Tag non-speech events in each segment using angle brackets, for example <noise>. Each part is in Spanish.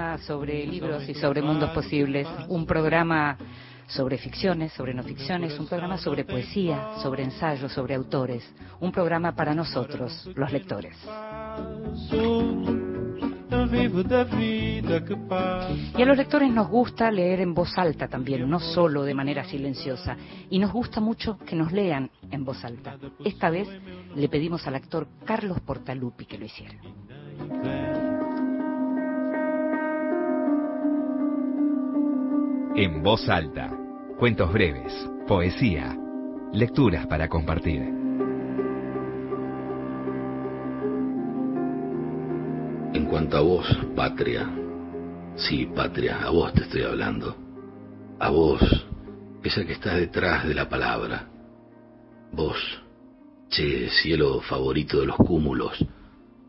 programa sobre libros y sobre mundos posibles, un programa sobre ficciones, sobre no ficciones, un programa sobre poesía, sobre ensayos, sobre autores, un programa para nosotros, los lectores. Y a los lectores nos gusta leer en voz alta también, no solo de manera silenciosa. Y nos gusta mucho que nos lean en voz alta. Esta vez le pedimos al actor Carlos Portalupi que lo hiciera. En voz alta. Cuentos breves, poesía, lecturas para compartir. En cuanto a vos, patria, sí, patria, a vos te estoy hablando. A vos, esa que está detrás de la palabra. Vos, che, cielo favorito de los cúmulos,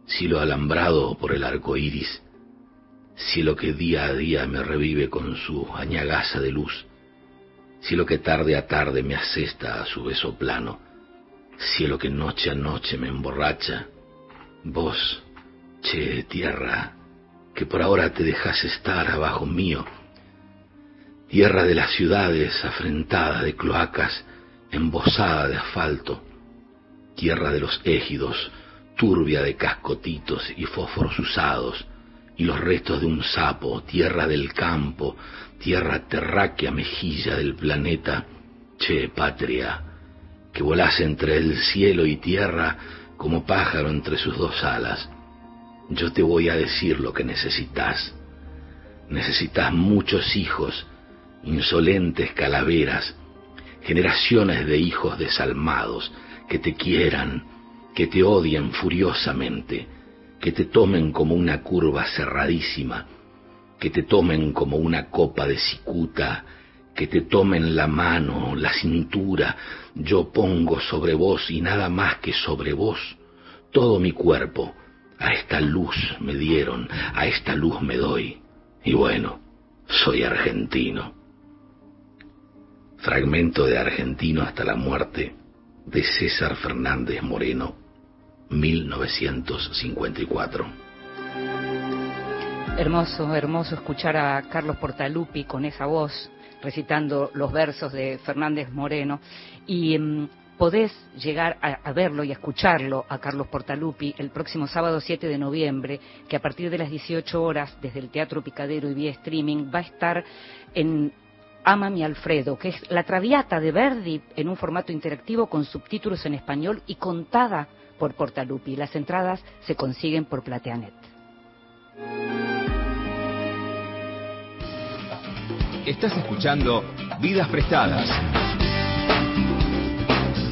cielo alambrado por el arco iris, cielo que día a día me revive con su añagaza de luz, cielo que tarde a tarde me asesta a su beso plano, cielo que noche a noche me emborracha. Vos, Che, tierra, que por ahora te dejas estar abajo mío. Tierra de las ciudades afrentada de cloacas, embosada de asfalto. Tierra de los égidos, turbia de cascotitos y fósforos usados, y los restos de un sapo, tierra del campo, tierra terráquea mejilla del planeta. Che, patria, que volás entre el cielo y tierra como pájaro entre sus dos alas yo te voy a decir lo que necesitas. Necesitas muchos hijos, insolentes calaveras, generaciones de hijos desalmados que te quieran, que te odien furiosamente, que te tomen como una curva cerradísima, que te tomen como una copa de cicuta, que te tomen la mano, la cintura, yo pongo sobre vos y nada más que sobre vos todo mi cuerpo, a esta luz me dieron, a esta luz me doy. Y bueno, soy argentino. Fragmento de Argentino hasta la muerte de César Fernández Moreno, 1954. Hermoso, hermoso escuchar a Carlos Portalupi con esa voz recitando los versos de Fernández Moreno y mm, podés llegar a, verlo y escucharlo a Carlos Portalupi el próximo sábado 7 de noviembre, que a partir de las 18 horas desde el Teatro Picadero y vía streaming va a estar en Ama mi Alfredo, que es la Traviata de Verdi en un formato interactivo con subtítulos en español y contada por Portalupi. Las entradas se consiguen por Plateanet. Estás escuchando Vidas Prestadas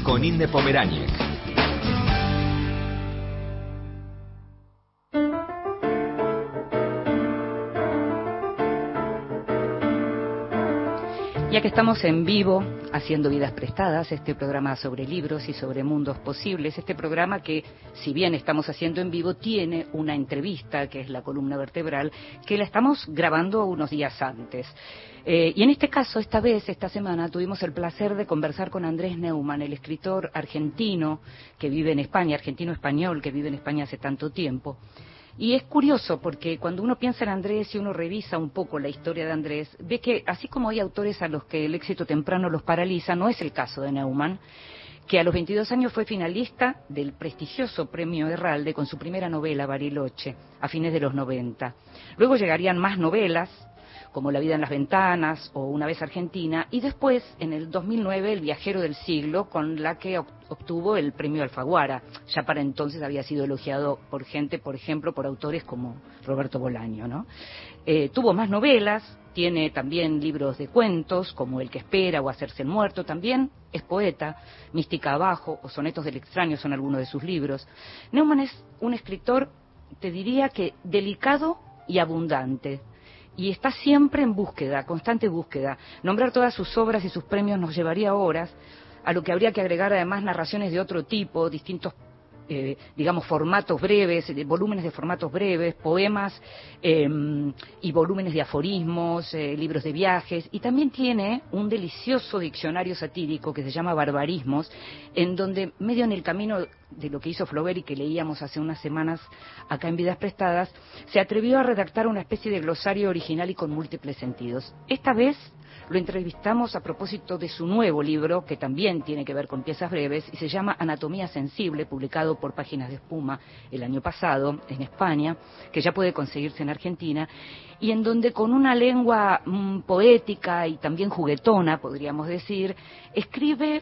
con Inde Pomeráñez. Ya que estamos en vivo haciendo vidas prestadas, este programa sobre libros y sobre mundos posibles, este programa que, si bien estamos haciendo en vivo, tiene una entrevista, que es la columna vertebral, que la estamos grabando unos días antes. Eh, y en este caso, esta vez, esta semana, tuvimos el placer de conversar con Andrés Neumann, el escritor argentino que vive en España, argentino-español que vive en España hace tanto tiempo. Y es curioso porque cuando uno piensa en Andrés y uno revisa un poco la historia de Andrés, ve que así como hay autores a los que el éxito temprano los paraliza, no es el caso de Neumann, que a los 22 años fue finalista del prestigioso premio Herralde con su primera novela, Bariloche, a fines de los 90. Luego llegarían más novelas, como La vida en las ventanas o Una vez Argentina, y después, en el 2009, El viajero del siglo, con la que obtuvo el premio Alfaguara. Ya para entonces había sido elogiado por gente, por ejemplo, por autores como Roberto Bolaño, ¿no? Eh, tuvo más novelas, tiene también libros de cuentos, como El que espera o Hacerse el muerto, también es poeta, Mística abajo o Sonetos del extraño son algunos de sus libros. Neumann es un escritor, te diría que delicado y abundante, y está siempre en búsqueda, constante búsqueda. Nombrar todas sus obras y sus premios nos llevaría horas, a lo que habría que agregar además narraciones de otro tipo, distintos eh, digamos, formatos breves, volúmenes de formatos breves, poemas em, y volúmenes de aforismos, libros de viajes, y también tiene un delicioso diccionario satírico que se llama Barbarismos, en donde medio en el camino de lo que hizo Flaubert y que leíamos hace unas semanas acá en Vidas Prestadas, se atrevió a redactar una especie de glosario original y con múltiples sentidos. Esta vez lo entrevistamos a propósito de su nuevo libro, que también tiene que ver con piezas breves, y se llama Anatomía Sensible, publicado por Páginas de Espuma el año pasado en España, que ya puede conseguirse en Argentina, y en donde con una lengua mm, poética y también juguetona, podríamos decir, escribe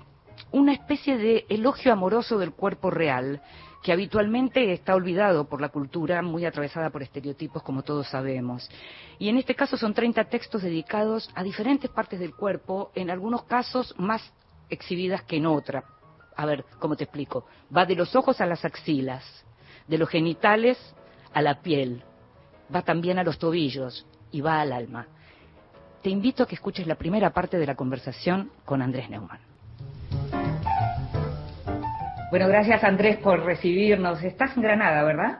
una especie de elogio amoroso del cuerpo real, que habitualmente está olvidado por la cultura, muy atravesada por estereotipos, como todos sabemos. Y en este caso son 30 textos dedicados a diferentes partes del cuerpo, en algunos casos más exhibidas que en otra. A ver, ¿cómo te explico? Va de los ojos a las axilas, de los genitales a la piel, va también a los tobillos y va al alma. Te invito a que escuches la primera parte de la conversación con Andrés Neumann. Bueno, gracias Andrés por recibirnos. Estás en Granada, ¿verdad?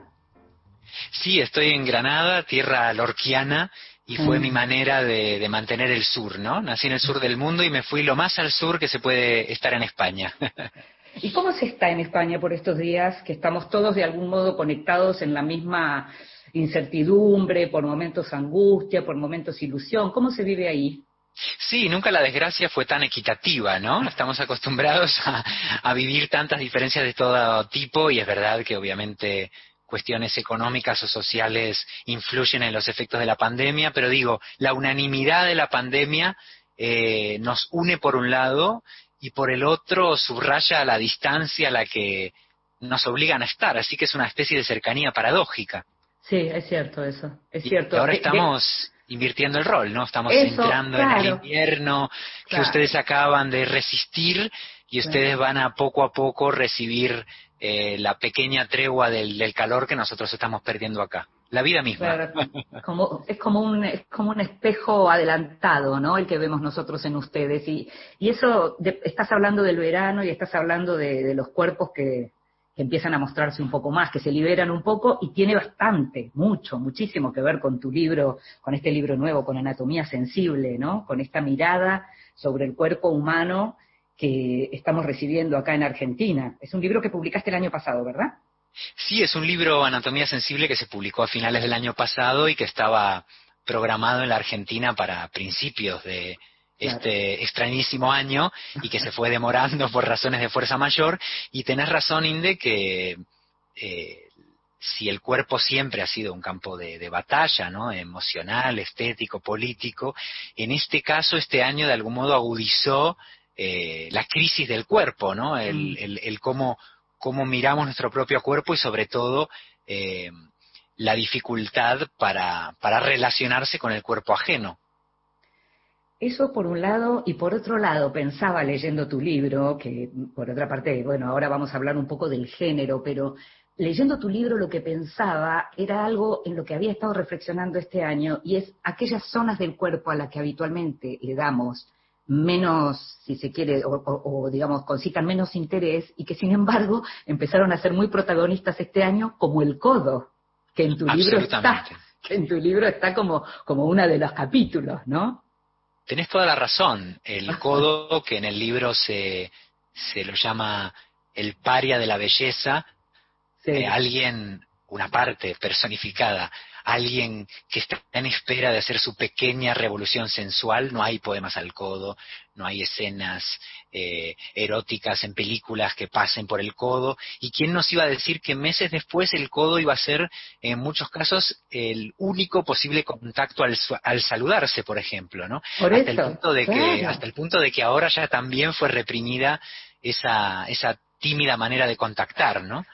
Sí, estoy en Granada, tierra lorquiana, y fue mm. mi manera de, mantener el sur, ¿no? Nací en el sur del mundo y me fui lo más al sur que se puede estar en España. <laughs> ¿Y cómo se está en España por estos días que estamos todos de algún modo conectados en la misma incertidumbre, por momentos angustia, por momentos ilusión? ¿Cómo se vive ahí? Sí, nunca la desgracia fue tan equitativa, ¿no? Estamos acostumbrados a, vivir tantas diferencias de todo tipo y es verdad que obviamente cuestiones económicas o sociales influyen en los efectos de la pandemia, pero digo, la unanimidad de la pandemia eh, nos une por un lado y por el otro subraya la distancia a la que nos obligan a estar, así que es una especie de cercanía paradójica. Sí, es cierto eso, es cierto. Y ahora estamos invirtiendo el rol, ¿no? Estamos entrando en el invierno que ustedes acaban de resistir y ustedes van a poco a poco recibir eh, la pequeña tregua del, calor que nosotros estamos perdiendo acá. La vida misma. como, es, como un, es como un espejo adelantado, ¿no? El que vemos nosotros en ustedes. Y, y eso, estás hablando del verano y estás hablando de los cuerpos que, que empiezan a mostrarse un poco más, que se liberan un poco y tiene bastante, mucho, muchísimo que ver con tu libro, con este libro nuevo, con Anatomía Sensible, ¿no? Con esta mirada sobre el cuerpo humano que estamos recibiendo acá en Argentina. Es un libro que publicaste el año pasado, ¿verdad? Sí, es un libro Anatomía Sensible que se publicó a finales del año pasado y que estaba programado en la Argentina para principios de, este extrañísimo año y que se fue demorando por razones de fuerza mayor. Y tenés razón, Inde, que eh, si el cuerpo siempre ha sido un campo de, batalla, ¿no? Emocional, estético, político, en este caso, este año de algún modo agudizó eh, la crisis del cuerpo, ¿no? El, mm. el, cómo, cómo, miramos nuestro propio cuerpo y sobre todo eh, la dificultad para, para relacionarse con el cuerpo ajeno. Eso por un lado, y por otro lado, pensaba leyendo tu libro, que por otra parte, bueno, ahora vamos a hablar un poco del género, pero leyendo tu libro lo que pensaba era algo en lo que había estado reflexionando este año, y es aquellas zonas del cuerpo a las que habitualmente le damos menos, si se quiere, o, digamos, concitan menos interés, y que sin embargo empezaron a ser muy protagonistas este año, como el codo, que en tu libro está, que en tu libro está como, como uno de los capítulos, ¿no? Tenés toda la razón. El codo, que en el libro se, se lo llama el paria de la belleza, eh, alguien, una parte personificada, alguien que está en espera de hacer su pequeña revolución sensual, no hay poemas al codo, no hay escenas eh, eróticas en películas que pasen por el codo, y quién nos iba a decir que meses después el codo iba a ser en muchos casos el único posible contacto al, saludarse, por ejemplo, ¿no? hasta el punto de que hasta el punto de que ahora ya también fue reprimida esa esa tímida manera de contactar, ¿no?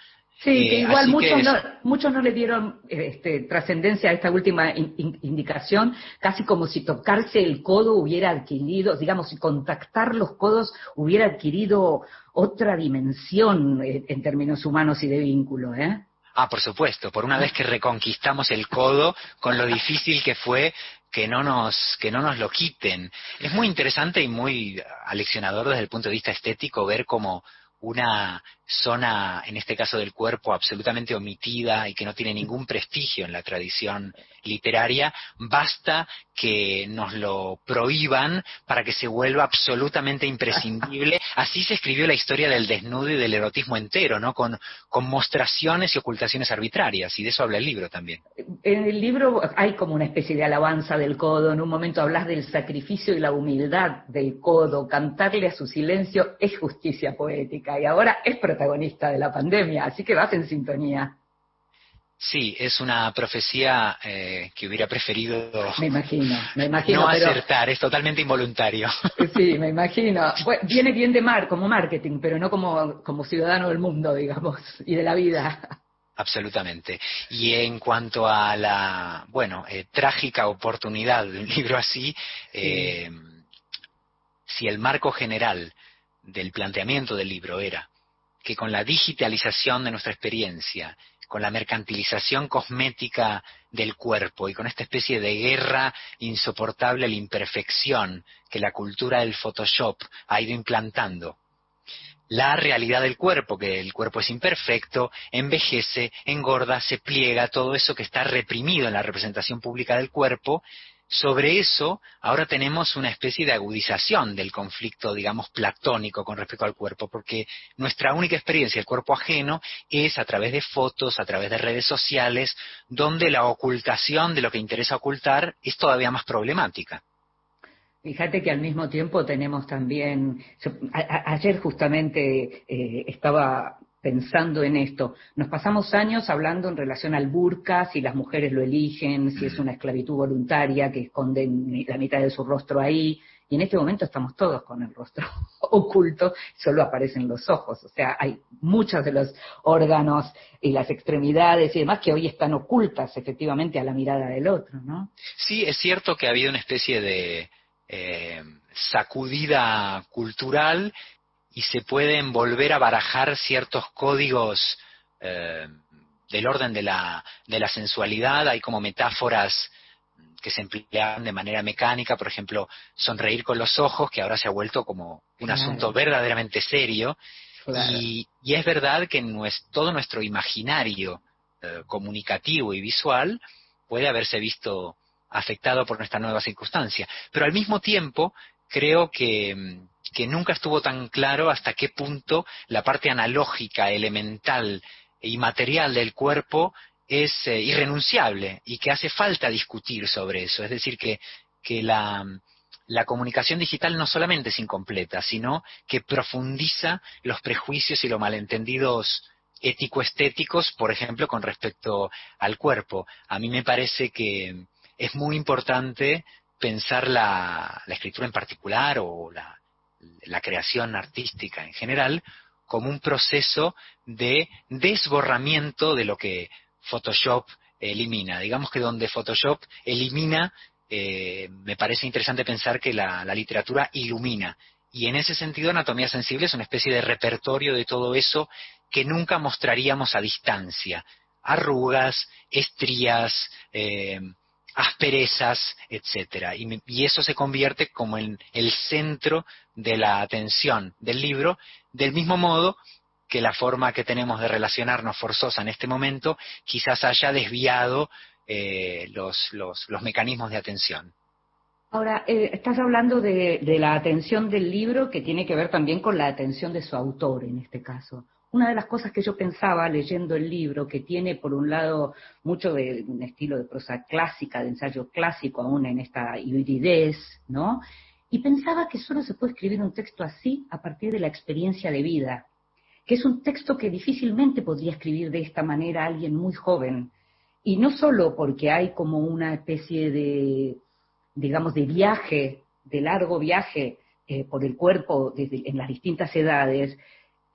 Sí, que eh, igual muchos, no, muchos no le dieron este, trascendencia a esta última indicación, casi como si tocarse el codo hubiera adquirido, digamos, si contactar los codos hubiera adquirido otra dimensión eh, en, términos humanos y de vínculo, ¿eh? Ah, por supuesto, por una vez que reconquistamos el codo, con lo difícil que fue que no nos que no nos lo quiten. Es muy interesante y muy aleccionador desde el punto de vista estético ver cómo una zona, en este caso del cuerpo, absolutamente omitida y que no tiene ningún prestigio en la tradición literaria, basta que nos lo prohíban para que se vuelva absolutamente imprescindible. <laughs> Así se escribió la historia del desnudo y del erotismo entero, ¿no? Con, con mostraciones y ocultaciones arbitrarias, y de eso habla el libro también. En el libro hay como una especie de alabanza del codo, en un momento hablas del sacrificio y la humildad del codo, cantarle a su silencio es justicia poética, y ahora es protagonista de la pandemia, así que vas en sintonía. Sí, es una profecía eh, que hubiera preferido me imagino, me imagino, no acertar, es totalmente involuntario. <laughs> Sí, me imagino. viene bien de mar, como marketing, pero no como, como ciudadano del mundo, digamos, y de la vida. Absolutamente. Y en cuanto a la, bueno, eh, trágica oportunidad de un libro así, eh, si el marco general del planteamiento del libro era que con la digitalización de nuestra experiencia con la mercantilización cosmética del cuerpo y con esta especie de guerra insoportable a la imperfección que la cultura del Photoshop ha ido implantando. La realidad del cuerpo, que el cuerpo es imperfecto, envejece, engorda, se pliega, todo eso que está reprimido en la representación pública del cuerpo, sobre eso, ahora tenemos una especie de agudización del conflicto, digamos, platónico con respecto al cuerpo, porque nuestra única experiencia del cuerpo ajeno es a través de fotos, a través de redes sociales, donde la ocultación de lo que interesa ocultar es todavía más problemática. Fíjate que al mismo tiempo tenemos también, ayer justamente eh, estaba pensando en esto. Nos pasamos años hablando en relación al burka, si las mujeres lo eligen, si es una esclavitud voluntaria que esconden la mitad de su rostro ahí, y en este momento estamos todos con el rostro <laughs> oculto, solo aparecen los ojos. O sea, hay muchos de los órganos y las extremidades y demás que hoy están ocultas efectivamente a la mirada del otro, ¿no? Sí, es cierto que ha habido una especie de eh, sacudida cultural y se pueden volver a barajar ciertos códigos eh, del orden de la, de la sensualidad, hay como metáforas que se emplean de manera mecánica, por ejemplo, sonreír con los ojos, que ahora se ha vuelto como un asunto verdaderamente serio, y, es verdad que todo nuestro imaginario eh, comunicativo y visual puede haberse visto afectado por nuestra nueva circunstancia, pero al mismo tiempo creo que, que nunca estuvo tan claro hasta qué punto la parte analógica, elemental e inmaterial del cuerpo es eh, irrenunciable y que hace falta discutir sobre eso. Es decir, que, que la, la comunicación digital no solamente es incompleta, sino que profundiza los prejuicios y los malentendidos ético-estéticos, por ejemplo, con respecto al cuerpo. A mí me parece que es muy importante pensar la, la escritura en particular o la, la creación artística en general como un proceso de desborramiento de lo que Photoshop elimina. Digamos que donde Photoshop elimina, eh, me parece interesante pensar que la, literatura ilumina. Y en ese sentido, Anatomía Sensible es una especie de repertorio de todo eso que nunca mostraríamos a distancia. Arrugas, estrías, eh, asperezas, etcétera. Y, y, eso se convierte como en el centro de la atención del libro, del mismo modo que la forma que tenemos de relacionarnos forzosa en este momento quizás haya desviado eh, los, los, los, mecanismos de atención. Ahora, eh, estás hablando de, de la atención del libro que tiene que ver también con la atención de su autor en este caso una de las cosas que yo pensaba leyendo el libro, que tiene por un lado mucho de un estilo de prosa clásica, de ensayo clásico, aún en esta hibridez, ¿no? Y pensaba que solo se puede escribir un texto así a partir de la experiencia de vida, que es un texto que difícilmente podría escribir de esta manera alguien muy joven. Y no solo porque hay como una especie de, digamos, de viaje, de largo viaje eh, por el cuerpo desde, en las distintas edades,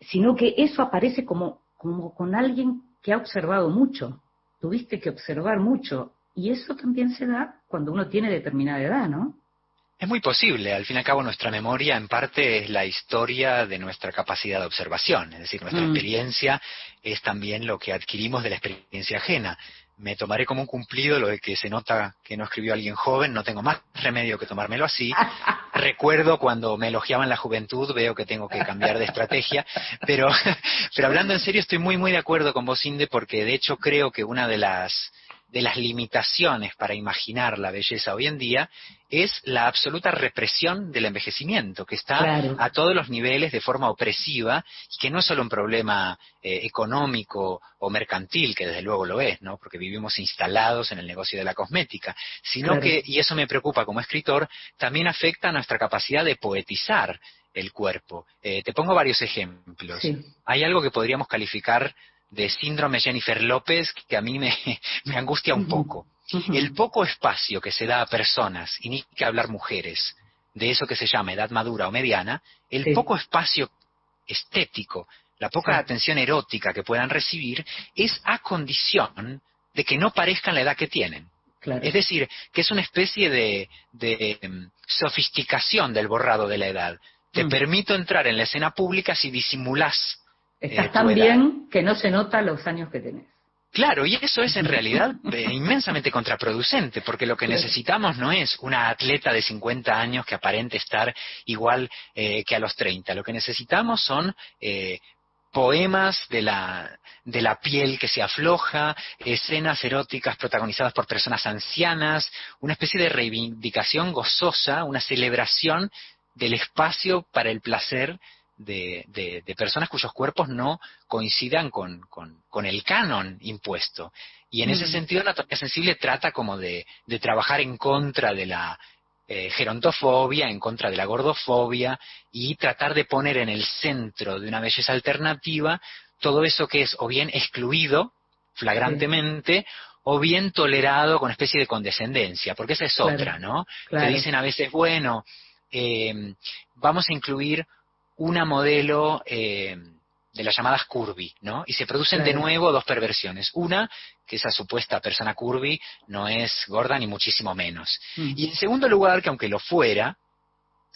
sino que eso aparece como, como con alguien que ha observado mucho. Tuviste que observar mucho. Y eso también se da cuando uno tiene determinada edad, ¿no? Es muy posible. Al fin y al cabo, nuestra memoria en parte es la historia de nuestra capacidad de observación. Es decir, nuestra mm. experiencia es también lo que adquirimos de la experiencia ajena. me tomaré como un cumplido lo de que se nota que no escribió alguien joven, no tengo más remedio que tomármelo así. <laughs> Recuerdo cuando me elogiaban la juventud, veo que tengo que cambiar de estrategia, <laughs> pero, <laughs> pero hablando en serio estoy muy muy de acuerdo con vos, Inde, porque de hecho creo que una de las de las limitaciones para imaginar la belleza hoy en día es la absoluta represión del envejecimiento, que está a todos los niveles de forma opresiva y que no es solo un problema eh, económico o mercantil, que desde luego lo es, ¿no? porque vivimos instalados en el negocio de la cosmética, sino que, y eso me preocupa como escritor, también afecta a nuestra capacidad de poetizar el cuerpo. Eh, te pongo varios ejemplos. Hay algo que podríamos calificar de síndrome Jennifer López que a mí me, <laughs> angustia un poco. El poco espacio que se da a personas, y ni que hablar mujeres, de eso que se llama edad madura o mediana, el poco espacio estético, la poca atención erótica que puedan recibir, es a condición de que no parezcan la edad que tienen. Es decir, que es una especie de, de em, sofisticación del borrado de la edad. Te mm. permito entrar en la escena pública si disimulas Estás eh, tan bien que no se nota los años que tenés. Claro, y eso es en realidad eh, <laughs> inmensamente contraproducente, porque lo que necesitamos no es una atleta de 50 años que aparente estar igual eh, que a los 30. Lo que necesitamos son poemas de la, de la piel que se afloja, escenas eróticas protagonizadas por personas ancianas, una especie de reivindicación gozosa, una celebración del espacio para el placer de, de, personas cuyos cuerpos no coincidan con, con, el canon impuesto. Y en ese mm. sentido, la anatomía sensible trata como de, de trabajar en contra de la eh, gerontofobia, en contra de la gordofobia y tratar de poner en el centro de una belleza alternativa todo eso que es o bien excluido flagrantemente o bien tolerado con una especie de condescendencia, porque esa es otra, ¿no? Te dicen a veces, bueno, eh, vamos a incluir una modelo eh, de las llamadas curvy, ¿no? Y se producen de nuevo dos perversiones. Una, que esa supuesta persona curvy no es gorda ni muchísimo menos. Mm. Y en segundo lugar, que aunque lo fuera,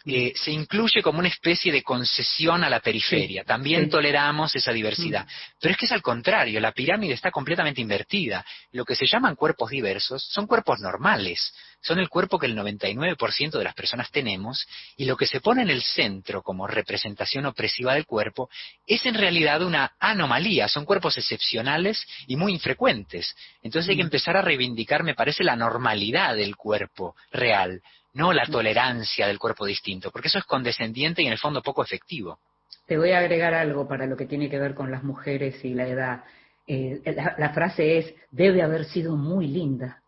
eh, se incluye como una especie de concesión a la periferia. También toleramos esa diversidad. Mm. Pero es que es al contrario, la pirámide está completamente invertida. Lo que se llaman cuerpos diversos son cuerpos normales, son el cuerpo que el 99% de las personas tenemos, y lo que se pone en el centro como representación opresiva del cuerpo es en realidad una anomalía, son cuerpos excepcionales y muy infrecuentes. Entonces hay que mm. empezar a reivindicar, me parece, la normalidad del cuerpo real no la tolerancia del cuerpo distinto, porque eso es condescendiente y en el fondo poco efectivo. Te voy a agregar algo para lo que tiene que ver con las mujeres y la edad. Eh, la, frase es, debe haber sido muy linda.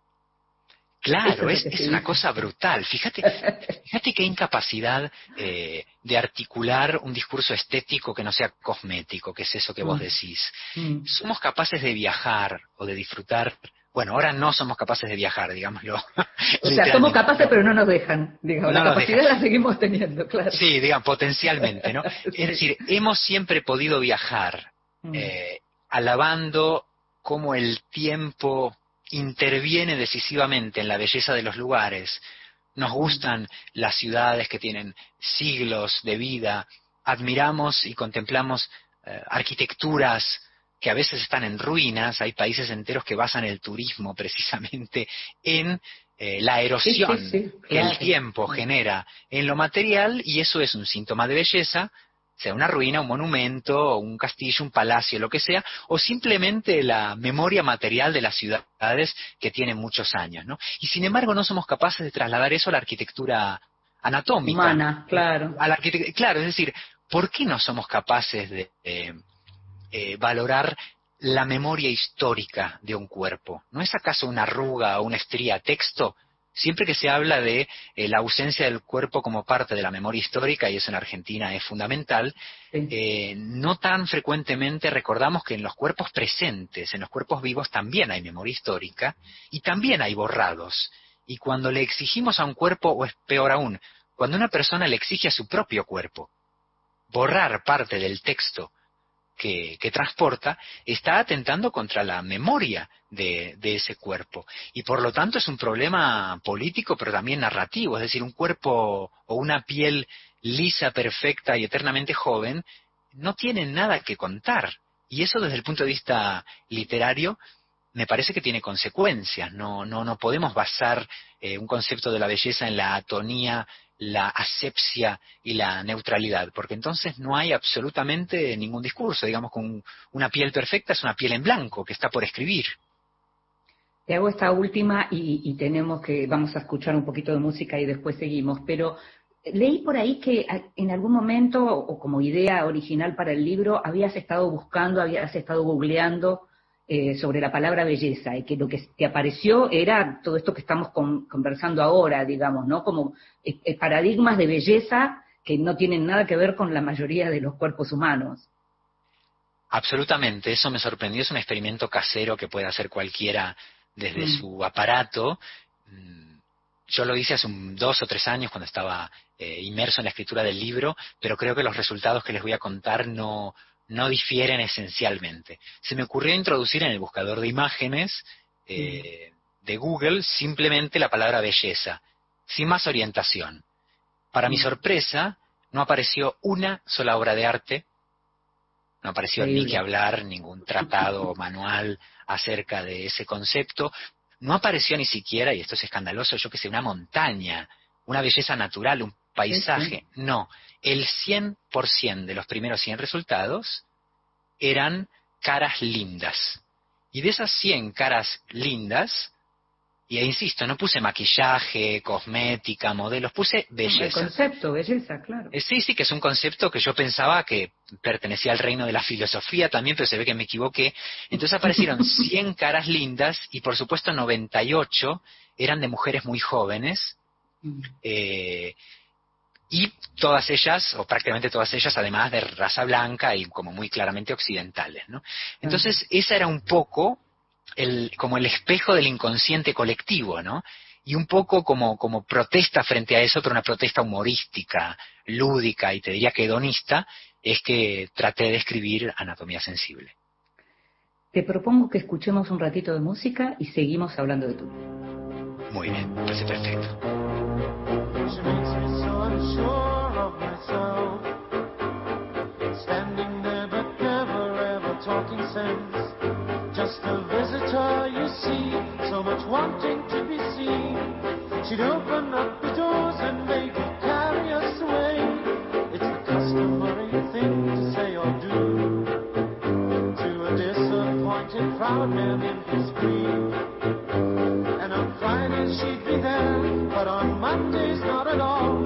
Claro, es, una cosa brutal. Fíjate, <laughs> fíjate qué incapacidad eh, de articular un discurso estético que no sea cosmético, que es eso que vos mm. decís. Mm. Somos capaces de viajar o de disfrutar bueno, ahora no somos capaces de viajar, digámoslo. <laughs> O sea, somos capaces, pero no nos dejan. Digamos, la capacidad la seguimos teniendo, claro. Sí, digamos, potencialmente, ¿no? <laughs> Es decir, hemos siempre podido viajar mm. eh, alabando cómo el tiempo interviene decisivamente en la belleza de los lugares. Nos gustan las ciudades que tienen siglos de vida, admiramos y contemplamos eh, arquitecturas que a veces están en ruinas, hay países enteros que basan el turismo <laughs> precisamente en eh, la erosión que el tiempo genera en lo material y eso es un síntoma de belleza, sea una ruina, un monumento, un castillo, un palacio, lo que sea, o simplemente la memoria material de las ciudades que tienen muchos años, ¿no? Y sin embargo no somos capaces de trasladar eso a la arquitectura anatómica. Humana, claro. A la claro, es decir, ¿por qué no somos capaces de, eh, valorar la memoria histórica de un cuerpo. ¿No es acaso una arruga o una estría texto? Siempre que se habla de eh, la ausencia del cuerpo como parte de la memoria histórica, y eso en Argentina es fundamental, eh, no tan frecuentemente recordamos que en los cuerpos presentes, en los cuerpos vivos, también hay memoria histórica y también hay borrados. Y cuando le exigimos a un cuerpo, o es peor aún, cuando una persona le exige a su propio cuerpo borrar parte del texto que, transporta está atentando contra la memoria de, ese cuerpo. Y por lo tanto es un problema político, pero también narrativo. Es decir, un cuerpo o una piel lisa, perfecta y eternamente joven no tiene nada que contar. Y eso desde el punto de vista literario me parece que tiene consecuencias. No, no, no podemos basar eh, un concepto de la belleza en la atonía, la asepsia y la neutralidad, porque entonces no hay absolutamente ningún discurso. Digamos, con una piel perfecta es una piel en blanco que está por escribir. Te hago esta última y, y tenemos que, vamos a escuchar un poquito de música y después seguimos, pero leí por ahí que en algún momento, o como idea original para el libro, habías estado buscando, habías estado googleando eh, sobre la palabra belleza y que lo que te apareció era todo esto que estamos conversando ahora, digamos, ¿no? Como eh, eh, paradigmas de belleza que no tienen nada que ver con la mayoría de los cuerpos humanos. Absolutamente, eso me sorprendió, es un experimento casero que puede hacer cualquiera desde mm. su aparato. Mm, yo lo hice hace dos o tres años cuando estaba inmerso en la escritura del libro, pero creo que los resultados que les voy a contar no, no difieren esencialmente. Se me ocurrió introducir en el buscador de imágenes eh, de Google simplemente la palabra belleza, sin más orientación. Para mi sorpresa, no apareció una sola obra de arte, no apareció ni que hablar, ningún tratado o manual acerca de ese concepto, no apareció ni siquiera, y esto es escandaloso, yo que sé, una montaña, una belleza natural, un paisaje. No, el 100% de los primeros 100 resultados eran caras lindas. Y de esas 100 caras lindas, y insisto, no puse maquillaje, cosmética, modelos, puse belleza. El concepto, belleza, claro. Eh, sí, sí, que es un concepto que yo pensaba que pertenecía al reino de la filosofía también, pero se ve que me equivoqué. Entonces aparecieron <laughs> 100 caras lindas y por supuesto 98 eran de mujeres muy jóvenes. Mm. Eh, y todas ellas, o prácticamente todas ellas, además de raza blanca y como muy claramente occidentales, ¿no? Entonces, esa era un poco el, como el espejo del inconsciente colectivo, ¿no? Y un poco como, como protesta frente a eso, pero una protesta humorística, lúdica y te diría que hedonista, es que traté de escribir Anatomía Sensible. Te propongo que escuchemos un ratito de música y seguimos hablando de tu Muy bien, parece perfecto. Unsure of myself. Standing there but never ever talking sense. Just a visitor, you see, so much wanting to be seen. She'd open up the doors and make it carry us away. It's the customary thing to say or do to a disappointed proud man in his grief. She'd be there, but on Mondays not at all.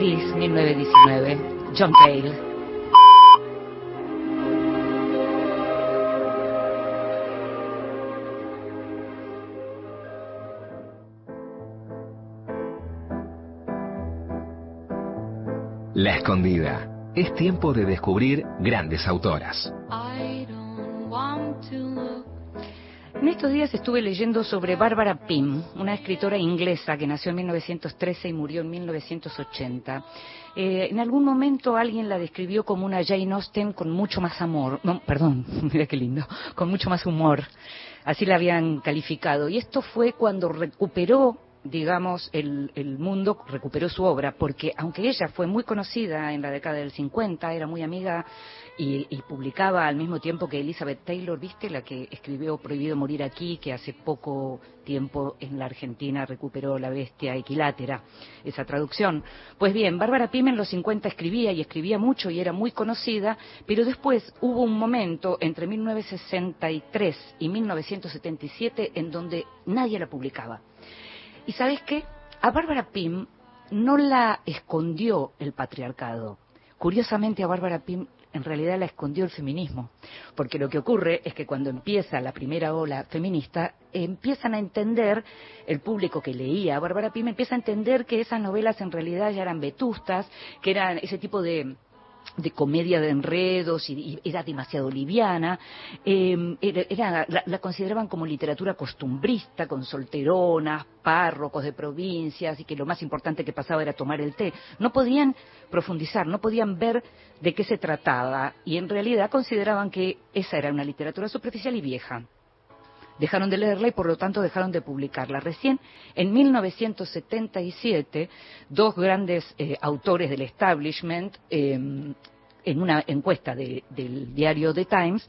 París, 1919. John Cale. La escondida. Es tiempo de descubrir grandes autoras. Estos días estuve leyendo sobre Barbara Pym, una escritora inglesa que nació en 1913 y murió en 1980. Eh, en algún momento alguien la describió como una Jane Austen con mucho más amor, no, perdón, <laughs> mira qué lindo, con mucho más humor. Así la habían calificado. Y esto fue cuando recuperó digamos, el, el, mundo recuperó su obra, porque aunque ella fue muy conocida en la década del 50, era muy amiga y, publicaba al mismo tiempo que Elizabeth Taylor, ¿viste? La que escribió Prohibido Morir Aquí, que hace poco tiempo en la Argentina recuperó La Bestia Equilátera, esa traducción. Pues bien, Bárbara Pym en los 50 escribía y escribía mucho y era muy conocida, pero después hubo un momento entre 1963 y 1977 en donde nadie la publicaba. ¿Y sabes qué? A Bárbara Pym no la escondió el patriarcado. Curiosamente a Bárbara Pym en realidad la escondió el feminismo. Porque lo que ocurre es que cuando empieza la primera ola feminista, empiezan a entender, el público que leía a Bárbara Pym empieza a entender que esas novelas en realidad ya eran vetustas, que eran ese tipo de de comedia de enredos y, era demasiado liviana, em, era, la, consideraban como literatura costumbrista, con solteronas, párrocos de provincias y que lo más importante que pasaba era tomar el té. No podían profundizar, no podían ver de qué se trataba y en realidad consideraban que esa era una literatura superficial y vieja dejaron de leerla y por lo tanto dejaron de publicarla. Recién en 1977, dos grandes eh, autores del establishment, em, en una encuesta del diario The Times,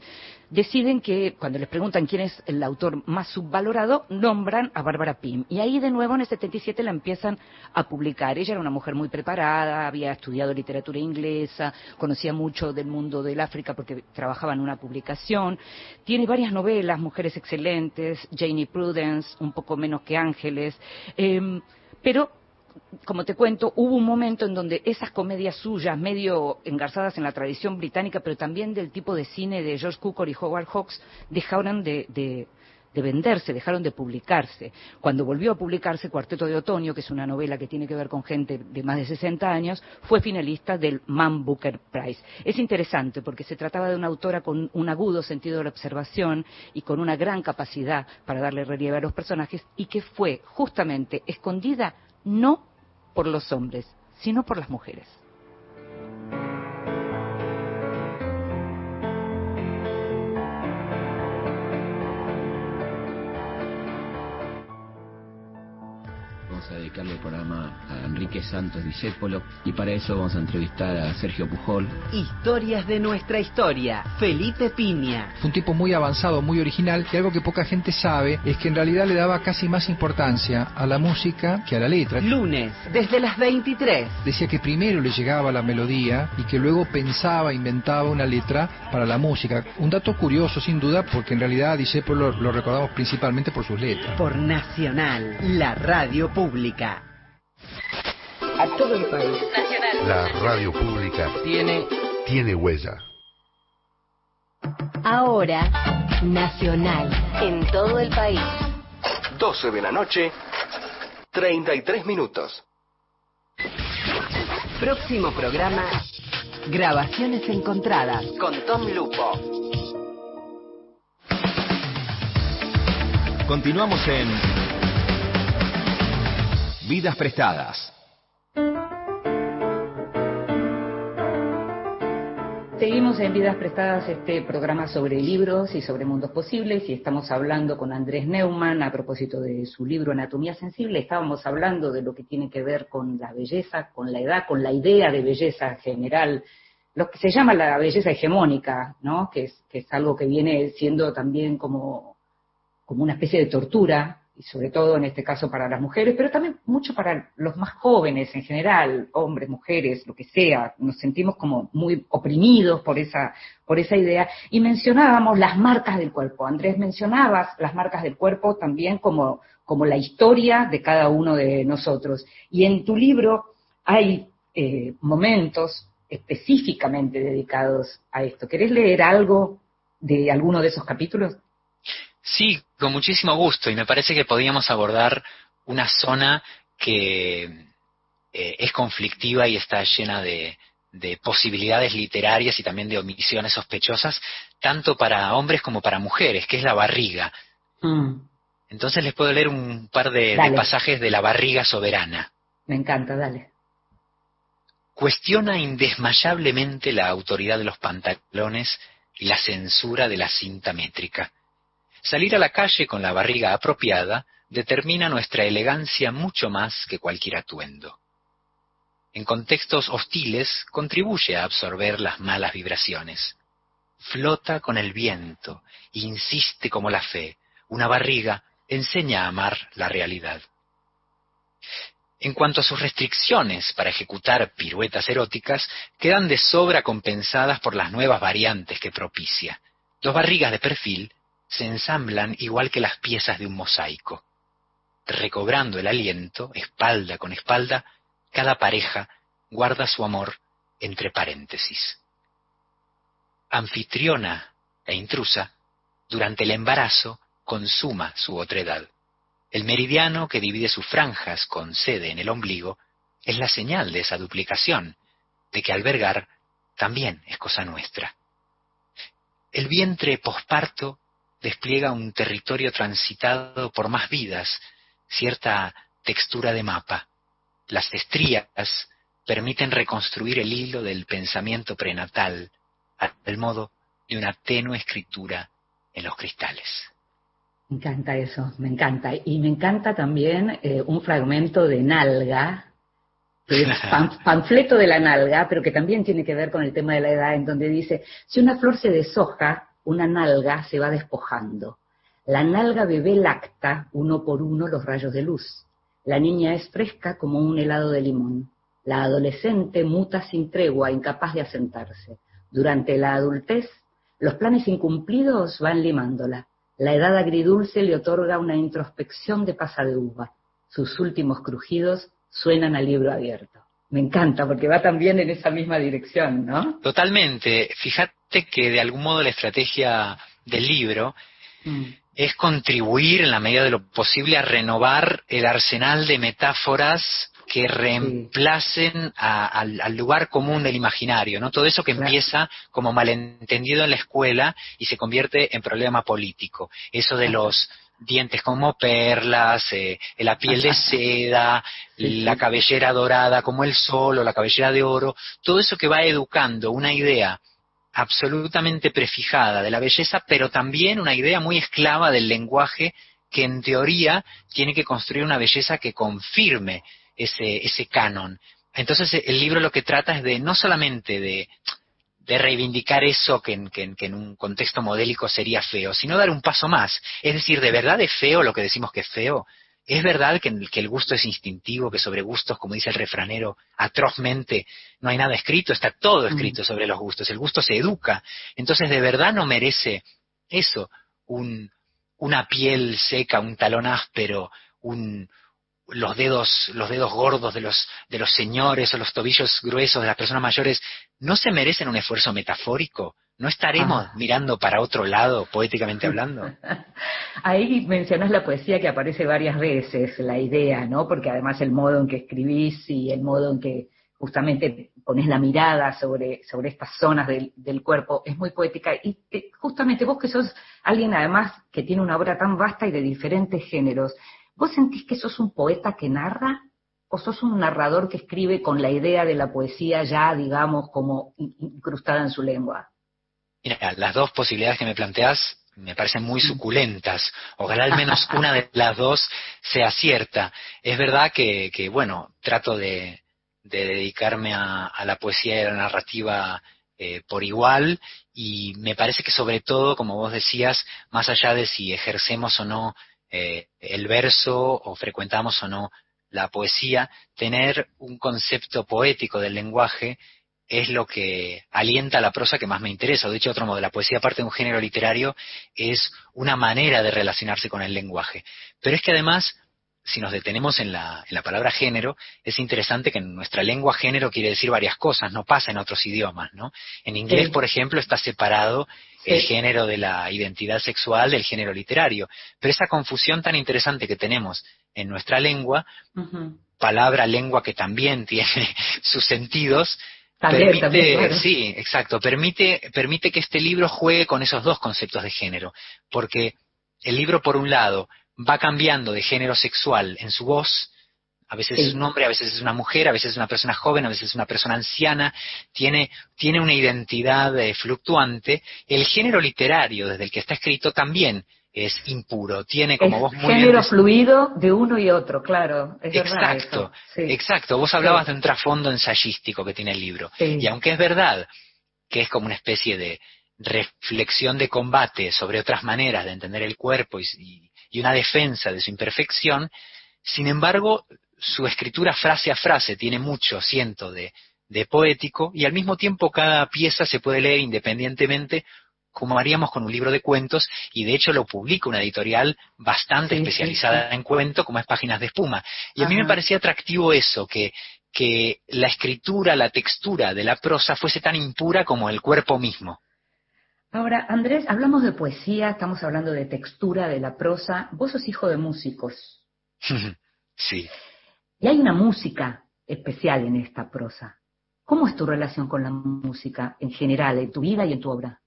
deciden que, cuando les preguntan quién es el autor más subvalorado, nombran a Bárbara Pym. Y ahí de nuevo en el 77 la empiezan a publicar. Ella era una mujer muy preparada, había estudiado literatura inglesa, conocía mucho del mundo del África porque trabajaba en una publicación. Tiene varias novelas, Mujeres Excelentes, Janie Prudence, un poco menos que Ángeles. Em, pero como te cuento, hubo un momento en donde esas comedias suyas, medio engarzadas en la tradición británica, pero también del tipo de cine de George Cukor y Howard Hawks, dejaron de, venderse, dejaron de publicarse. Cuando volvió a publicarse Cuarteto de Otoño, que es una novela que tiene que ver con gente de más de 60 años, fue finalista del Man Booker Prize. Es interesante porque se trataba de una autora con un agudo sentido de la observación y con una gran capacidad para darle relieve a los personajes y que fue justamente escondida no por los hombres, sino por las mujeres. Dedicarle el programa a Enrique Santos Discépolo y para eso vamos a entrevistar a Sergio Pujol. Historias de nuestra historia, Felipe Piña. Fue un tipo muy avanzado, muy original y algo que poca gente sabe es que en realidad le daba casi más importancia a la música que a la letra. Lunes, desde las 23. Decía que primero le llegaba la melodía y que luego pensaba, inventaba una letra para la música. Un dato curioso sin duda porque en realidad Discépolo lo recordamos principalmente por sus letras. Por Nacional, la radio pública. A todo el país. Nacional. La radio pública tiene, tiene huella. Ahora, Nacional. En todo el país. 12 de la noche, 33 minutos. Próximo programa, Grabaciones Encontradas con Tom Lupo. Continuamos en Vidas prestadas. Seguimos en Vidas Prestadas este programa sobre libros y sobre mundos posibles y estamos hablando con Andrés Neumann a propósito de su libro Anatomía Sensible. Estábamos hablando de lo que tiene que ver con la belleza, con la edad, con la idea de belleza general, lo que se llama la belleza hegemónica, ¿no? que, es, que es algo que viene siendo también como, como una especie de tortura y sobre todo en este caso para las mujeres, pero también mucho para los más jóvenes en general, hombres, mujeres, lo que sea, nos sentimos como muy oprimidos por esa, por esa idea. Y mencionábamos las marcas del cuerpo. Andrés, mencionabas las marcas del cuerpo también como, como la historia de cada uno de nosotros. Y en tu libro hay eh, momentos específicamente dedicados a esto. ¿Querés leer algo de alguno de esos capítulos? Sí, con muchísimo gusto. Y me parece que podíamos abordar una zona que eh, es conflictiva y está llena de, posibilidades literarias y también de omisiones sospechosas, tanto para hombres como para mujeres, que es la barriga. Mm. Entonces les puedo leer un par de, de pasajes de la barriga soberana. Me encanta, dale. Cuestiona indesmayablemente la autoridad de los pantalones y la censura de la cinta métrica. Salir a la calle con la barriga apropiada determina nuestra elegancia mucho más que cualquier atuendo. En contextos hostiles contribuye a absorber las malas vibraciones. Flota con el viento, insiste como la fe. Una barriga enseña a amar la realidad. En cuanto a sus restricciones para ejecutar piruetas eróticas, quedan de sobra compensadas por las nuevas variantes que propicia. Dos barrigas de perfil se ensamblan igual que las piezas de un mosaico. Recobrando el aliento, espalda con espalda, cada pareja guarda su amor entre paréntesis. Anfitriona e intrusa, durante el embarazo, consuma su otredad. El meridiano que divide sus franjas con sede en el ombligo es la señal de esa duplicación, de que albergar también es cosa nuestra. El vientre posparto despliega un territorio transitado por más vidas, cierta textura de mapa. Las estrías permiten reconstruir el hilo del pensamiento prenatal al modo de una tenue escritura en los cristales. Me encanta eso, me encanta. Y me encanta también eh, un fragmento de Nalga, que es <laughs> pan- panfleto de la nalga, pero que también tiene que ver con el tema de la edad, en donde dice, si una flor se deshoja, una nalga se va despojando. La nalga bebé lacta uno por uno los rayos de luz. La niña es fresca como un helado de limón. La adolescente muta sin tregua, incapaz de asentarse. Durante la adultez, los planes incumplidos van limándola. La edad agridulce le otorga una introspección de pasa uva. Sus últimos crujidos suenan al libro abierto. Me encanta porque va también en esa misma dirección, ¿no? Totalmente. Fíjate que de algún modo la estrategia del libro es contribuir en la medida de lo posible a renovar el arsenal de metáforas que reemplacen a- al, al lugar común del imaginario, ¿no? Todo eso que empieza como malentendido en la escuela y se convierte en problema político. Eso de los dientes como perlas, eh, la piel de seda, la cabellera dorada como el sol o la cabellera de oro, todo eso que va educando una idea absolutamente prefijada de la belleza, pero también una idea muy esclava del lenguaje que en teoría tiene que construir una belleza que confirme ese, ese canon. Entonces el libro lo que trata es de no solamente de, de reivindicar eso que en, que en- que en un contexto modélico sería feo, sino dar un paso más. Es decir, ¿de verdad es feo lo que decimos que es feo? ¿Es verdad que, que el gusto es instintivo, que sobre gustos, como dice el refranero, atrozmente no hay nada escrito? Está todo escrito sobre los gustos. El gusto se educa. Entonces, ¿de verdad no merece eso? Un, una piel seca, un talón áspero, un, los dedos, los dedos gordos de los, de los señores o los tobillos gruesos de las personas mayores, ¿no se merecen un esfuerzo metafórico? ¿No estaremos Ah. mirando para otro lado, poéticamente hablando? <laughs> Ahí mencionas la poesía que aparece varias veces, la idea, ¿no? Porque además el modo en que escribís y el modo en que justamente pones la mirada sobre, sobre estas zonas del, del cuerpo es muy poética. Y eh, justamente vos que sos alguien además que tiene una obra tan vasta y de diferentes géneros, ¿vos sentís que sos un poeta que narra? ¿O sos un narrador que escribe con la idea de la poesía ya, digamos, como in- incrustada en su lengua? Mira, las dos posibilidades que me planteas me parecen muy suculentas. Ojalá al menos una de las dos sea cierta. Es verdad que, bueno, trato de, de dedicarme a, a la poesía y a la narrativa eh, por igual y me parece que sobre todo, como vos decías, más allá de si ejercemos o no eh, el verso o frecuentamos o no la poesía, tener un concepto poético del lenguaje es lo que alienta la prosa que más me interesa. O de hecho, otro modo, la poesía, aparte de un género literario, es una manera de relacionarse con el lenguaje. Pero es que además, si nos detenemos en la, en la palabra género, es interesante que en nuestra lengua género quiere decir varias cosas, no pasa en otros idiomas, ¿no? En inglés, Sí. por ejemplo, está separado el género de la identidad sexual del género literario. Pero esa confusión tan interesante que tenemos en nuestra lengua, palabra, lengua que también <laughs> tiene sus sentidos, También, permite, también, claro. sí, exacto, permite, permite que este libro juegue con esos dos conceptos de género, porque el libro, por un lado, va cambiando de género sexual en su voz, a veces es un hombre, a veces es una mujer, a veces es una persona joven, a veces es una persona anciana, tiene, tiene una identidad eh, fluctuante. El género literario desde el que está escrito también es impuro, tiene como vos muy género fluido de uno y otro, claro. Es exacto, exacto. Vos hablabas de un trasfondo ensayístico que tiene el libro. Y aunque es verdad que es como una especie de reflexión de combate sobre otras maneras de entender el cuerpo y, y una defensa de su imperfección, sin embargo, su escritura frase a frase tiene mucho, siento, de, poético, y al mismo tiempo cada pieza se puede leer independientemente como haríamos con un libro de cuentos, y de hecho lo publica una editorial bastante especializada en cuento, como es Páginas de Espuma. Y a mí me parecía atractivo eso, que, que la escritura, la textura de la prosa fuese tan impura como el cuerpo mismo. Ahora, Andrés, hablamos de poesía, estamos hablando de textura de la prosa. Vos sos hijo de músicos. <laughs> sí. Y hay una música especial en esta prosa. ¿Cómo es tu relación con la música en general, en tu vida y en tu obra?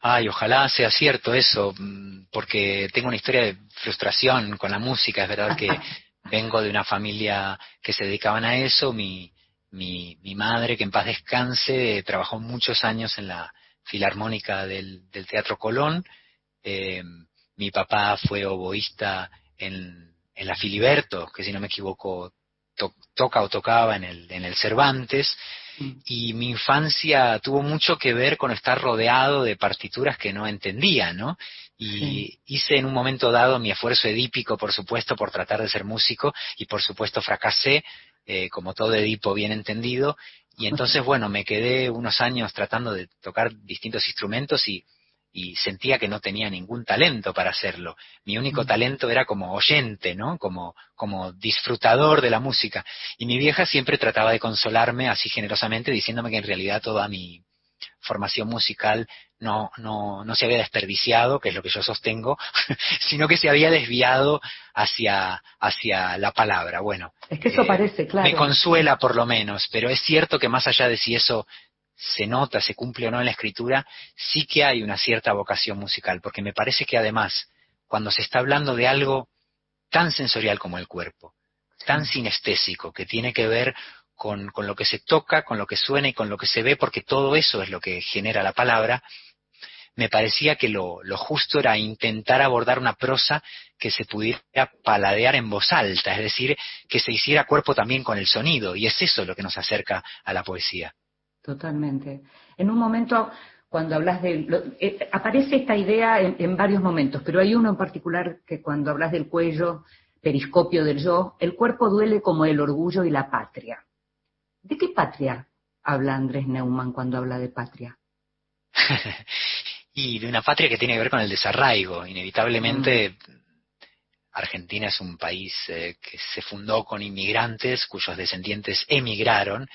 Ay, ojalá sea cierto eso, mm, porque tengo una historia de frustración con la música. Es verdad que <laughs> vengo de una familia que se dedicaban a eso. Mi, mi, mi madre, que en paz descanse, trabajó muchos años en la Filarmónica del, Teatro Colón. Eh, mi papá fue oboísta en, en la Filiberto, que si no me equivoco toca o tocaba en el, en el Cervantes, mm. y mi infancia tuvo mucho que ver con estar rodeado de partituras que no entendía, ¿no? Y hice en un momento dado mi esfuerzo edípico, por supuesto, por tratar de ser músico, y por supuesto fracasé, eh, como todo Edipo bien entendido, y entonces, bueno, me quedé unos años tratando de tocar distintos instrumentos y y sentía que no tenía ningún talento para hacerlo. Mi único mm. talento era como oyente, ¿no? Como, como disfrutador de la música. Y mi vieja siempre trataba de consolarme así generosamente diciéndome que en realidad toda mi formación musical no, no, no se había desperdiciado, que es lo que yo sostengo, <laughs> sino que se había desviado hacia, hacia la palabra. Bueno. Es que eso eh, parece, claro. Me consuela por lo menos, pero es cierto que más allá de si eso se nota, se cumple o no en la escritura, sí que hay una cierta vocación musical, porque me parece que además, cuando se está hablando de algo tan sensorial como el cuerpo, tan sinestésico, que tiene que ver con, lo que se toca, con lo que suena y con lo que se ve, porque todo eso es lo que genera la palabra, me parecía que lo, lo, justo era intentar abordar una prosa que se pudiera paladear en voz alta, es decir, que se hiciera cuerpo también con el sonido, y es eso lo que nos acerca a la poesía. Totalmente. En un momento, cuando hablas de... Eh, aparece esta idea en, varios momentos, pero hay uno en particular que cuando hablas del cuello, periscopio del yo, el cuerpo duele como el orgullo y la patria. ¿De qué patria habla Andrés Neumann cuando habla de patria? <laughs> y de una patria que tiene que ver con el desarraigo. Inevitablemente, mm. Argentina es un país eh, que se fundó con inmigrantes cuyos descendientes emigraron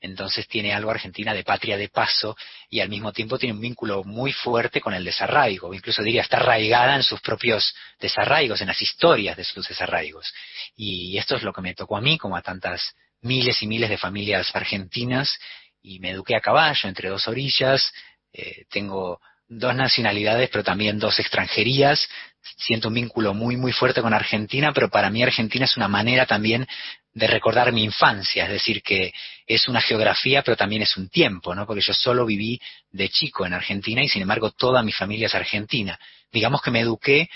entonces tiene algo Argentina de patria de paso y al mismo tiempo tiene un vínculo muy fuerte con el desarraigo, incluso diría está arraigada en sus propios desarraigos, en las historias de sus desarraigos. Y esto es lo que me tocó a mí, como a tantas miles y miles de familias argentinas, y me eduqué a caballo entre dos orillas, eh, tengo dos nacionalidades, pero también dos extranjerías. Siento un vínculo muy, muy fuerte con Argentina, pero para mí Argentina es una manera también de recordar mi infancia, es decir, que es una geografía, pero también es un tiempo, ¿no? Porque yo solo viví de chico en Argentina y sin embargo toda mi familia es argentina. Digamos que me eduqué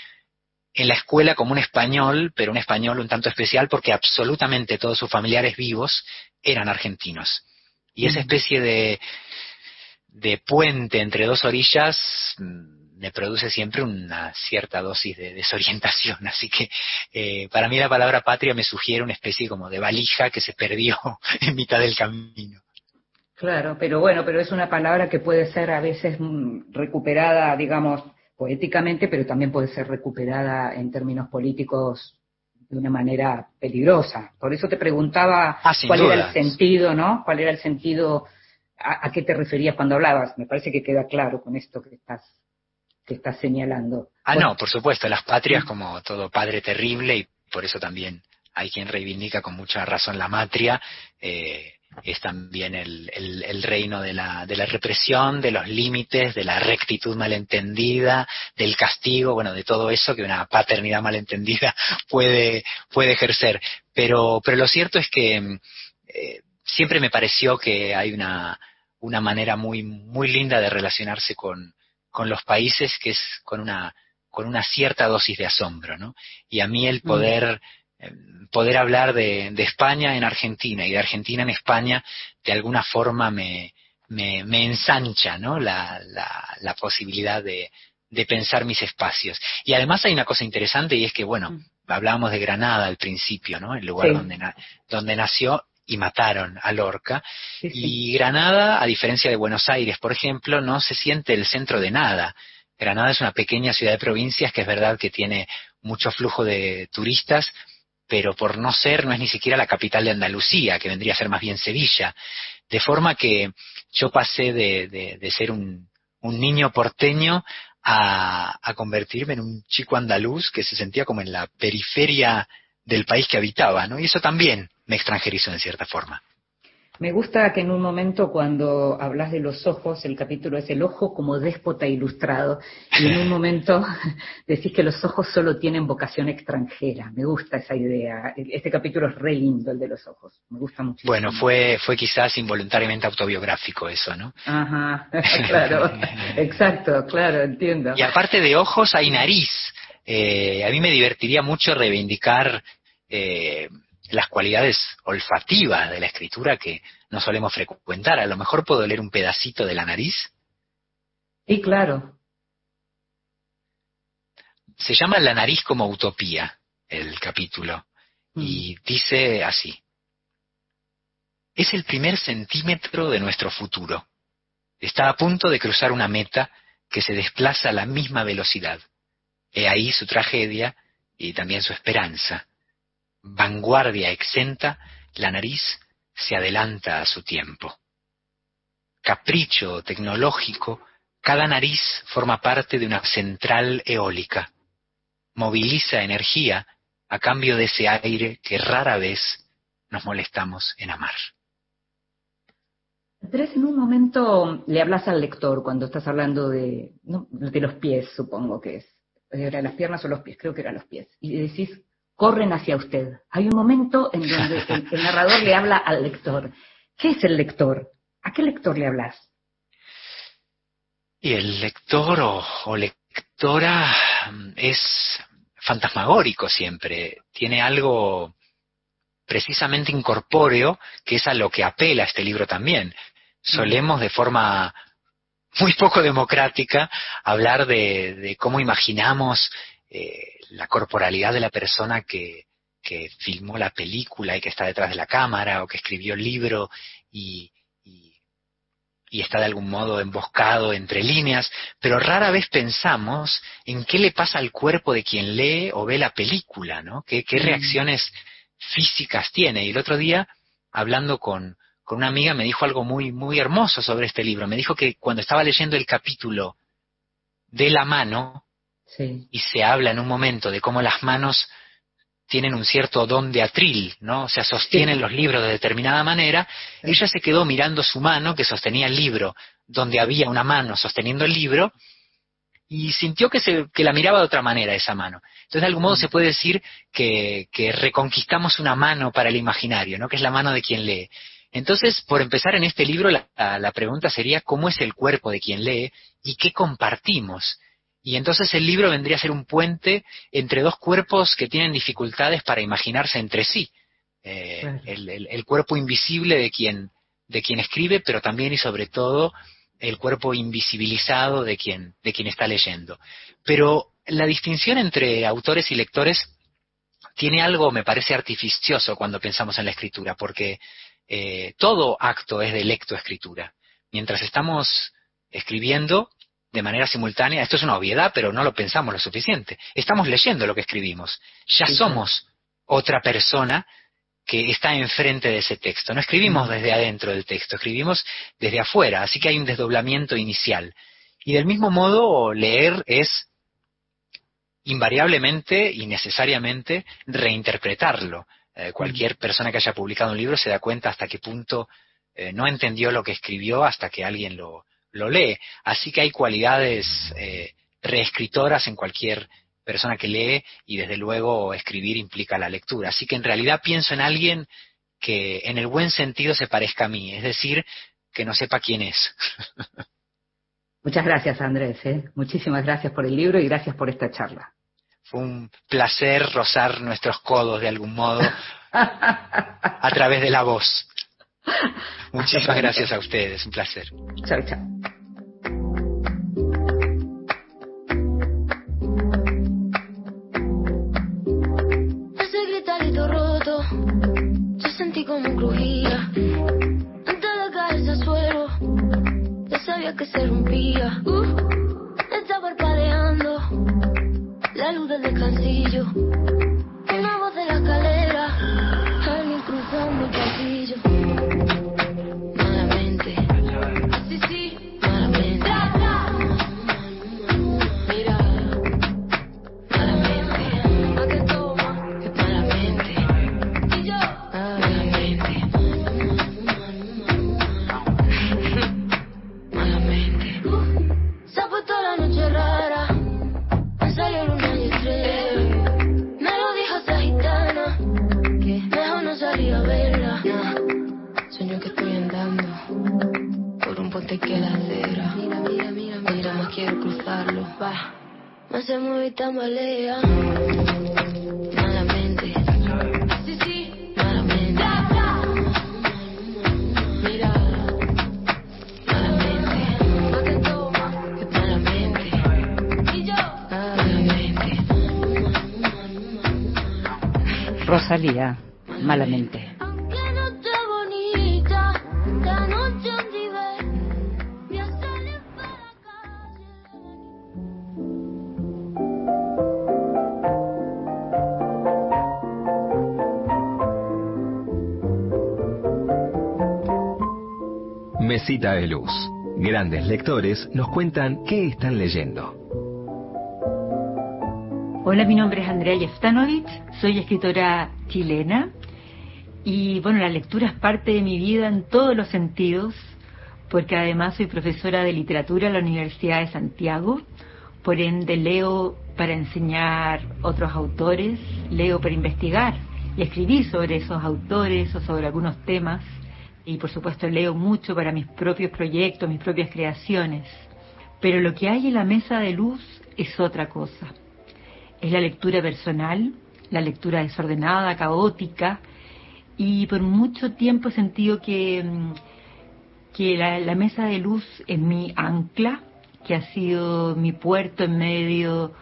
en la escuela como un español, pero un español un tanto especial porque absolutamente todos sus familiares vivos eran argentinos. Y esa especie de, de puente entre dos orillas mm, me produce siempre una cierta dosis de desorientación. <laughs> Así que eh, para mí la palabra patria me sugiere una especie como de valija que se perdió <laughs> en mitad del camino. Claro, pero bueno, pero es una palabra que puede ser a veces mm, recuperada, digamos, poéticamente, pero también puede ser recuperada en términos políticos de una manera peligrosa. Por eso te preguntaba ah, cuál era el sentido, ¿no? ¿Cuál era el sentido a, qué te referías cuando hablabas. Me parece que queda claro con esto que estás, que estás señalando. Ah, no, por supuesto, las patrias como todo padre terrible y por eso también hay quien reivindica con mucha razón la matria. Eh, es también el, el, reino de la, de la represión, de los límites, de la rectitud malentendida, del castigo, bueno, de todo eso que una paternidad malentendida <laughs> puede, puede ejercer. Pero, pero lo cierto es que eh, siempre me pareció que hay una, una manera muy, muy linda de relacionarse con, con los países que es con una, con una cierta dosis de asombro, ¿no? Y a mí el mm. poder poder hablar de, España en Argentina y de Argentina en España de alguna forma me, me, ensancha ¿no? la, la, posibilidad de, de, pensar mis espacios. Y además hay una cosa interesante y es que, bueno, mm. hablábamos de Granada al principio, ¿no? el lugar donde, donde nació y mataron a Lorca. Y Granada, a diferencia de Buenos Aires, por ejemplo, no se siente el centro de nada. Granada es una pequeña ciudad de provincias que es verdad que tiene mucho flujo de turistas, pero por no ser, no es ni siquiera la capital de Andalucía, que vendría a ser más bien Sevilla. De forma que yo pasé de, de, ser un, un, niño porteño a, a, convertirme en un chico andaluz que se sentía como en la periferia del país que habitaba, ¿no? Y eso también me extranjerizó en cierta forma. Me gusta que en un momento cuando hablas de los ojos, el capítulo es el ojo como déspota ilustrado, y en un <laughs> momento <laughs> decís que los ojos solo tienen vocación extranjera. Me gusta esa idea. Este capítulo es re lindo, el de los ojos. Me gusta mucho. Bueno, fue, fue quizás involuntariamente autobiográfico eso, ¿no? Ajá, <laughs> claro. Exacto, claro, entiendo. Y aparte de ojos hay nariz. Eh, a mí me divertiría mucho reivindicar eh, las cualidades olfativas de la escritura que no solemos frecuentar. A lo mejor puedo leer un pedacito de la nariz. Sí, claro. Se llama La nariz como utopía, el capítulo, y mm. dice así. Es el primer centímetro de nuestro futuro. Está a punto de cruzar una meta que se desplaza a la misma velocidad. He ahí su tragedia y también su esperanza vanguardia exenta, la nariz se adelanta a su tiempo. Capricho tecnológico, cada nariz forma parte de una central eólica. Moviliza energía a cambio de ese aire que rara vez nos molestamos en amar. Andrés, en un momento le hablas al lector cuando estás hablando de, de los pies, supongo que es. ¿Era las piernas o los pies? Creo que eran los pies. Y decís corren hacia usted. Hay un momento en donde el, narrador le habla al lector. ¿Qué es el lector? ¿A qué lector le hablas? Y el lector o, lectora mm, es fantasmagórico siempre, tiene algo precisamente incorpóreo, que es a lo que apela este libro también. Solemos de forma muy poco democrática hablar de, cómo imaginamos eh, la corporalidad de la persona que, que filmó la película y que está detrás de la cámara o que escribió el libro y, y, está de algún modo emboscado entre líneas, pero rara vez pensamos en qué le pasa al cuerpo de quien lee o ve la película, ¿no? ¿Qué, qué mm. reacciones físicas tiene? Y el otro día, hablando con, con una amiga, me dijo algo muy, muy hermoso sobre este libro. Me dijo que cuando estaba leyendo el capítulo de la mano, y se habla en un momento de cómo las manos tienen un cierto don de atril, ¿no? O sea, sostienen los libros de determinada manera. Ella se quedó mirando su mano, que sostenía el libro, donde había una mano sosteniendo el libro, y sintió que, se, que la miraba de otra manera esa mano. Entonces, de algún modo se puede decir que, que reconquistamos una mano para el imaginario, ¿no? Que es la mano de quien lee. Entonces, por empezar en este libro, la, la pregunta sería cómo es el cuerpo de quien lee y qué compartimos y entonces el libro vendría a ser un puente entre dos cuerpos que tienen dificultades para imaginarse entre sí. Eh, el, cuerpo invisible de quien, de quien escribe, pero también y sobre todo el cuerpo invisibilizado de quien, de quien está leyendo. Pero la distinción entre autores y lectores tiene algo, me parece, artificioso cuando pensamos en la escritura, porque eh, todo acto es de lectoescritura. Mientras estamos escribiendo, de manera simultánea, esto es una obviedad, pero no lo pensamos lo suficiente. Estamos leyendo lo que escribimos. Ya somos otra persona que está enfrente de ese texto. No escribimos desde adentro del texto, escribimos desde afuera, así que hay un desdoblamiento inicial. Y del mismo modo, leer es invariablemente y necesariamente reinterpretarlo. Eh, cualquier persona que haya publicado un libro se da cuenta hasta qué punto eh, no entendió lo que escribió hasta que alguien lo, lo lee. Así que hay cualidades eh, reescritoras en cualquier persona que lee y desde luego escribir implica la lectura. Así que en realidad pienso en alguien que en el buen sentido se parezca a mí, es decir, que no sepa quién es. <laughs> Muchas gracias, Andrés. ¿eh? Muchísimas gracias por el libro y gracias por esta charla. Fue un placer rozar nuestros codos de algún modo <laughs> a través de la voz. Muchísimas gracias a ustedes, un placer. Chao, chao. Ese gritarito roto, yo sentí como crujía. Antes de caerse al suelo, ya sabía que se rompía. Uh, estaba parpadeando la luz del descansillo. Una voz de la escalera, alguien cruzando el pasillo. Se. Malamente. Sí, sí. Malamente. Y yo, malamente. Rosalía, malamente. Luz. Grandes lectores nos cuentan qué están leyendo. Hola, mi nombre es Andrea Jeftanovich, soy escritora chilena y bueno, la lectura es parte de mi vida en todos los sentidos, porque además soy profesora de literatura en la Universidad de Santiago, por ende leo para enseñar otros autores, leo para investigar y escribir sobre esos autores o sobre algunos temas y por supuesto leo mucho para mis propios proyectos, mis propias creaciones. Pero lo que hay en la mesa de luz es otra cosa. Es la lectura personal, la lectura desordenada, caótica, y por mucho tiempo he sentido que, mm, que la, la mesa de luz es mi ancla, que ha sido mi puerto en medio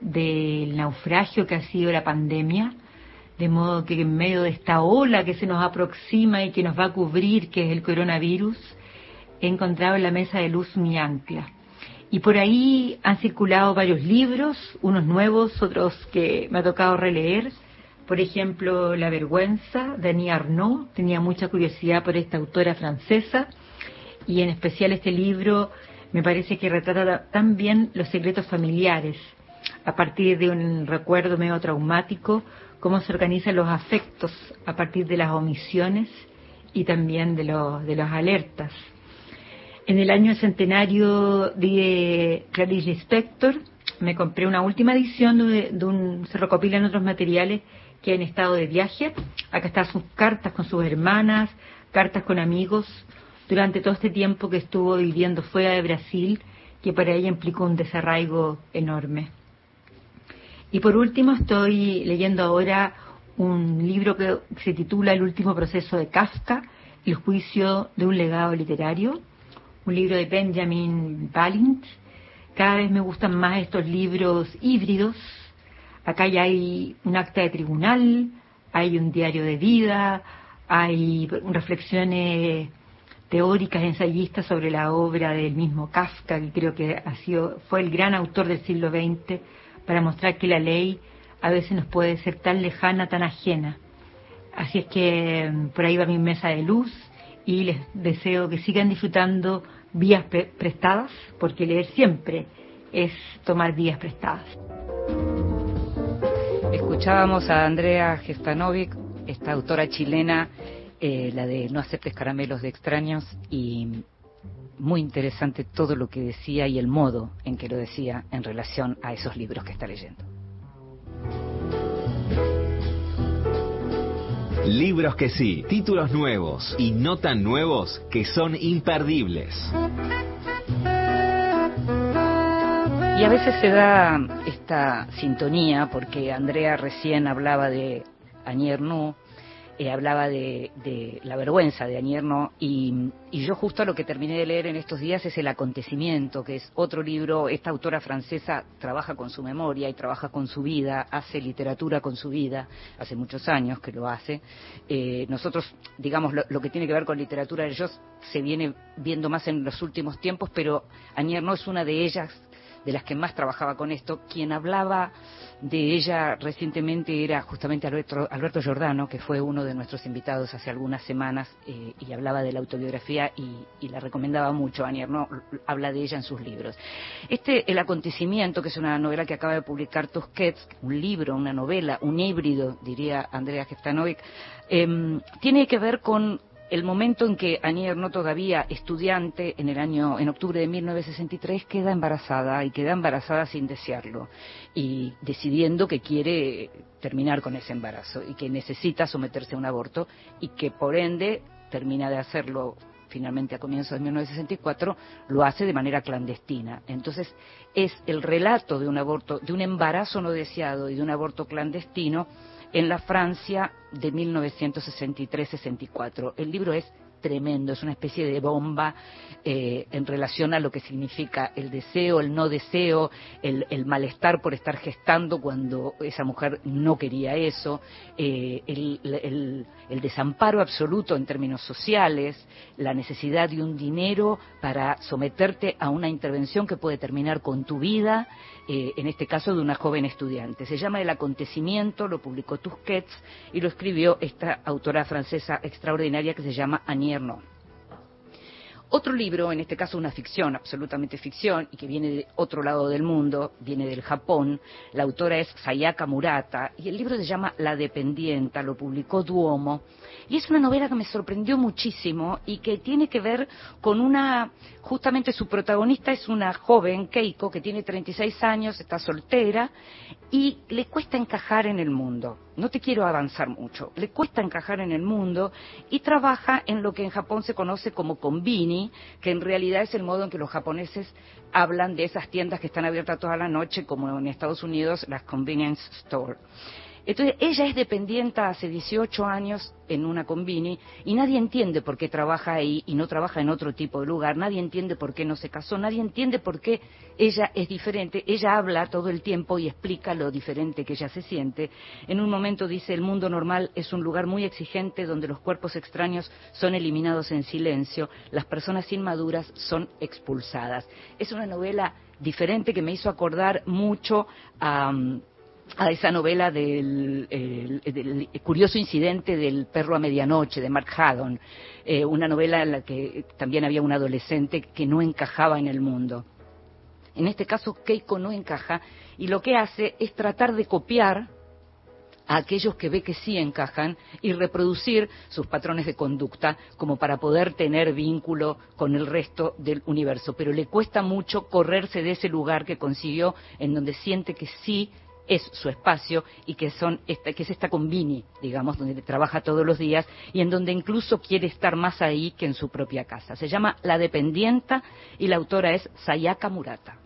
del naufragio que ha sido la pandemia, de modo que en medio de esta ola que se nos aproxima y que nos va a cubrir, que es el coronavirus, he encontrado en la mesa de luz mi ancla. Y por ahí han circulado varios libros, unos nuevos, otros que me ha tocado releer. Por ejemplo, La vergüenza de Arnaud. Tenía mucha curiosidad por esta autora francesa. Y en especial este libro me parece que retrata tan bien los secretos familiares, a partir de un recuerdo medio traumático, cómo se organizan los afectos a partir de las omisiones y también de, los de las alertas. En el año centenario de Clarice Lispector me compré una última edición de, un, se recopilan otros materiales que en estado de viaje. Acá están sus cartas con sus hermanas, cartas con amigos, durante todo este tiempo que estuvo viviendo fuera de Brasil, que para ella implicó un desarraigo enorme. Y por último estoy leyendo ahora un libro que se titula El último proceso de Kafka, el juicio de un legado literario, un libro de Benjamin Balint. Cada vez me gustan más estos libros híbridos. Acá ya hay un acta de tribunal, hay un diario de vida, hay reflexiones teóricas, ensayistas sobre la obra del mismo Kafka, que creo que ha sido, fue el gran autor del siglo XX, para mostrar que la ley a veces nos puede ser tan lejana, tan ajena. Así es que mm, por ahí va mi mesa de luz y les deseo que sigan disfrutando vías pre prestadas, porque leer siempre es tomar vías prestadas. Escuchábamos a Andrea Gestanovic esta autora chilena, eh, la de No aceptes caramelos de extraños, y muy interesante todo lo que decía y el modo en que lo decía en relación a esos libros que está leyendo. Libros que sí, títulos nuevos y no tan nuevos que son imperdibles. Y a veces se da esta sintonía porque Andrea recién hablaba de Nu, eh, hablaba de, la vergüenza de Anierno y, y, yo justo lo que terminé de leer en estos días es El acontecimiento, que es otro libro, esta autora francesa trabaja con su memoria y trabaja con su vida, hace literatura con su vida, hace muchos años que lo hace. Eh, nosotros, digamos, lo, que tiene que ver con literatura de ellos se viene viendo más en los últimos tiempos, pero Anierno es una de ellas, de las que más trabajaba con esto, quien hablaba de ella recientemente era justamente Alberto, Alberto Giordano, que fue uno de nuestros invitados hace algunas semanas eh, y hablaba de la autobiografía y, la recomendaba mucho. Anier no habla de ella en sus libros. Este El acontecimiento, que es una novela que acaba de publicar Tusquets, un libro, una novela, un híbrido, diría Andrea Gestanovic, em, tiene que ver con el momento en que Anier, no todavía estudiante, en el año, en octubre de 1963, queda embarazada y queda embarazada sin desearlo y decidiendo que quiere terminar con ese embarazo y que necesita someterse a un aborto y que por ende termina de hacerlo finalmente a comienzos de 1964, lo hace de manera clandestina. Entonces, es el relato de un aborto, de un embarazo no deseado y de un aborto clandestino en la Francia de 1963-64. El libro es tremendo, es una especie de bomba eh, en relación a lo que significa el deseo, el no deseo, el, malestar por estar gestando cuando esa mujer no quería eso, eh, el, desamparo absoluto en términos sociales, la necesidad de un dinero para someterte a una intervención que puede terminar con tu vida, eh, en este caso de una joven estudiante. Se llama El acontecimiento, lo publicó Tusquets y lo escribió esta autora francesa extraordinaria que se llama Anierno. Otro libro, en este caso una ficción, absolutamente ficción, y que viene de otro lado del mundo, viene del Japón. La autora es Sayaka Murata, y el libro se llama La Dependienta, lo publicó Duomo. Y es una novela que me sorprendió muchísimo y que tiene que ver con una, justamente su protagonista es una joven, Keiko, que tiene 36 años, está soltera y le cuesta encajar en el mundo. No te quiero avanzar mucho. Le cuesta encajar en el mundo y trabaja en lo que en Japón se conoce como konbini, que en realidad es el modo en que los japoneses hablan de esas tiendas que están abiertas toda la noche, como en Estados Unidos las convenience store. Entonces, ella es dependiente hace 18 años en una combini y nadie entiende por qué trabaja ahí y no trabaja en otro tipo de lugar, nadie entiende por qué no se casó, nadie entiende por qué ella es diferente, ella habla todo el tiempo y explica lo diferente que ella se siente. En un momento dice, el mundo normal es un lugar muy exigente donde los cuerpos extraños son eliminados en silencio, las personas inmaduras son expulsadas. Es una novela diferente que me hizo acordar mucho a a esa novela del, curioso incidente del perro a medianoche de Mark Haddon, eh, una novela en la que también había un adolescente que no encajaba en el mundo. En este caso, Keiko no encaja y lo que hace es tratar de copiar a aquellos que ve que sí encajan y reproducir sus patrones de conducta como para poder tener vínculo con el resto del universo. Pero le cuesta mucho correrse de ese lugar que consiguió en donde siente que sí es su espacio y que, son que es esta combini, digamos, donde trabaja todos los días y en donde incluso quiere estar más ahí que en su propia casa. Se llama La Dependienta y la autora es Sayaka Murata.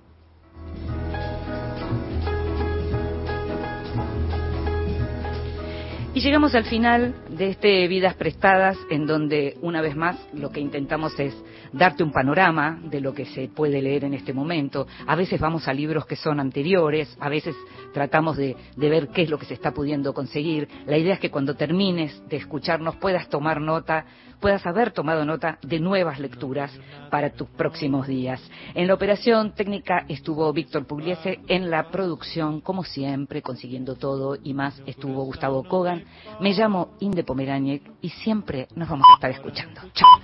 Y llegamos al final de este Vidas Prestadas, en donde una vez más lo que intentamos es darte un panorama de lo que se puede leer en este momento. A veces vamos a libros que son anteriores, a veces tratamos de, ver qué es lo que se está pudiendo conseguir. La idea es que cuando termines de escucharnos puedas tomar nota, puedas haber tomado nota de nuevas lecturas para tus próximos días. En la operación técnica estuvo Víctor Pugliese, en la producción, como siempre, consiguiendo todo y más, estuvo Gustavo Kogan. Me llamo Inde Pomeráñez y siempre nos vamos a estar escuchando. Chao.